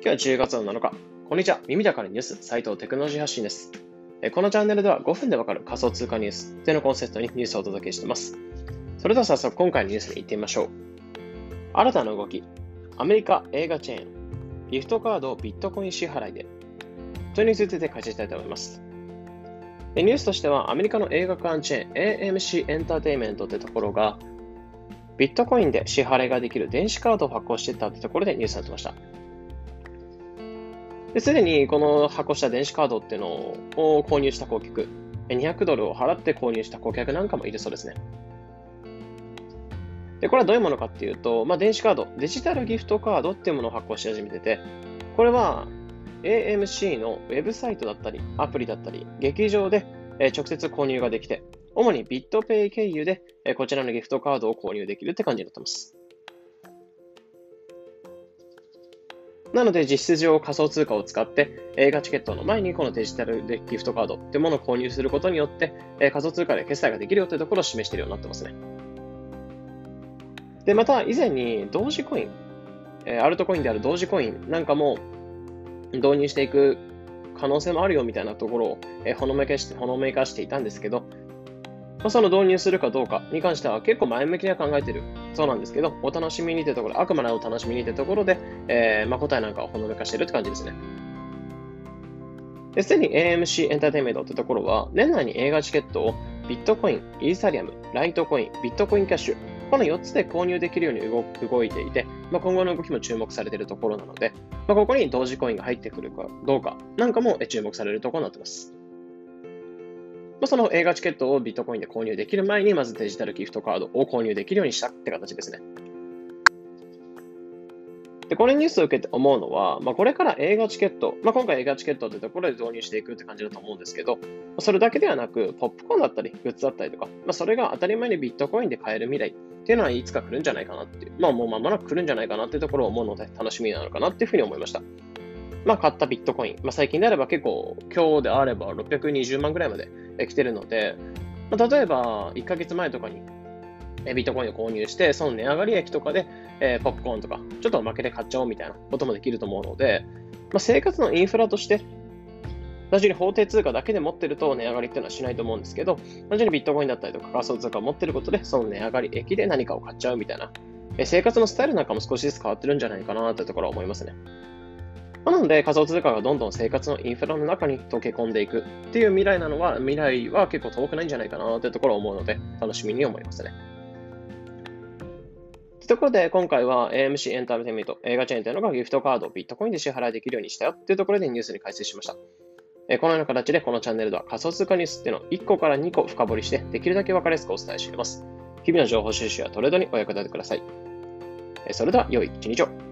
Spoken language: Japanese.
今日は10月の7日。こんにちは。耳だからニュース、斉藤テクノロジー発信です。このチャンネルでは5分でわかる仮想通貨ニュースというのコンセプトにニュースをお届けしています。それでは早速今回のニュースに行ってみましょう。新たな動き。アメリカ映画チェーン。ギフトカードをビットコイン支払いで。というニュースについて解説したいと思います。ニュースとしては、アメリカの映画館チェーン AMC エンターテイメントというところが、ビットコインで支払いができる電子カードを発行していったというところでニュースになってました。すでにこの発行した電子カードっていうのを購入した顧客、200ドルを払って購入した顧客なんかもいるそうですね。で、これはどういうものかっていうと、まあ、電子カード、デジタルギフトカードっていうものを発行し始めてて、これは AMC のウェブサイトだったり、アプリだったり、劇場で直接購入ができて、主にビットペイ経由でこちらのギフトカードを購入できるって感じになってます。なので実質上仮想通貨を使って映画チケットの前にこのデジタルでギフトカードっていうものを購入することによって仮想通貨で決済ができるよというところを示しているようになってますね。で、また以前に同時コイン、アルトコインである同時コインなんかも導入していく可能性もあるよみたいなところをほのめかしてほのめかしていたんですけど、ま、その導入するかどうかに関しては結構前向きには考えてるそうなんですけど、お楽しみにというところ、あくまでお楽しみにというところで、えー、まあ、答えなんかをほのめかしてるって感じですね。すでに AMC エンターテインメントというところは、年内に映画チケットをビットコイン、イーサリアム、ライトコイン、ビットコインキャッシュ、この4つで購入できるように動いていて、まあ、今後の動きも注目されているところなので、まあ、ここに同時コインが入ってくるかどうかなんかも注目されるところになっています。まあ、その映画チケットをビットコインで購入できる前に、まずデジタルギフトカードを購入できるようにしたって形ですね。で、これニュースを受けて思うのは、まあ、これから映画チケット、まあ、今回映画チケットというところで導入していくって感じだと思うんですけど、それだけではなく、ポップコーンだったり、グッズだったりとか、まあ、それが当たり前にビットコインで買える未来っていうのはいつか来るんじゃないかなっていう、まあ、もう間もなく来るんじゃないかなっていうところを思うので、楽しみなのかなっていうふうに思いました。まあ、買ったビットコイン、まあ、最近であれば結構、今日であれば620万ぐらいまで来てるので、まあ、例えば1ヶ月前とかにビットコインを購入して、その値上がり益とかで、えー、ポップコーンとか、ちょっと負けで買っちゃおうみたいなこともできると思うので、まあ、生活のインフラとして、単純に法定通貨だけで持ってると値上がりっていうのはしないと思うんですけど、単純にビットコインだったりとか仮想通貨を持ってることで、その値上がり益で何かを買っちゃうみたいな、え生活のスタイルなんかも少しずつ変わってるんじゃないかなというところは思いますね。なので仮想通貨がどんどん生活のインフラの中に溶け込んでいくっていう未来なのは、未来は結構遠くないんじゃないかなというところを思うので、楽しみに思いますね。ところで、今回は AMC エンターテインメント映画チェーンというのがギフトカードをビットコインで支払いできるようにしたよというところでニュースに解説しました。このような形でこのチャンネルでは仮想通貨ニュースっていうのを1個から2個深掘りして、できるだけ分かりやすくお伝えしています。日々の情報収集やトレードにお役立てください。それでは、良い一日を。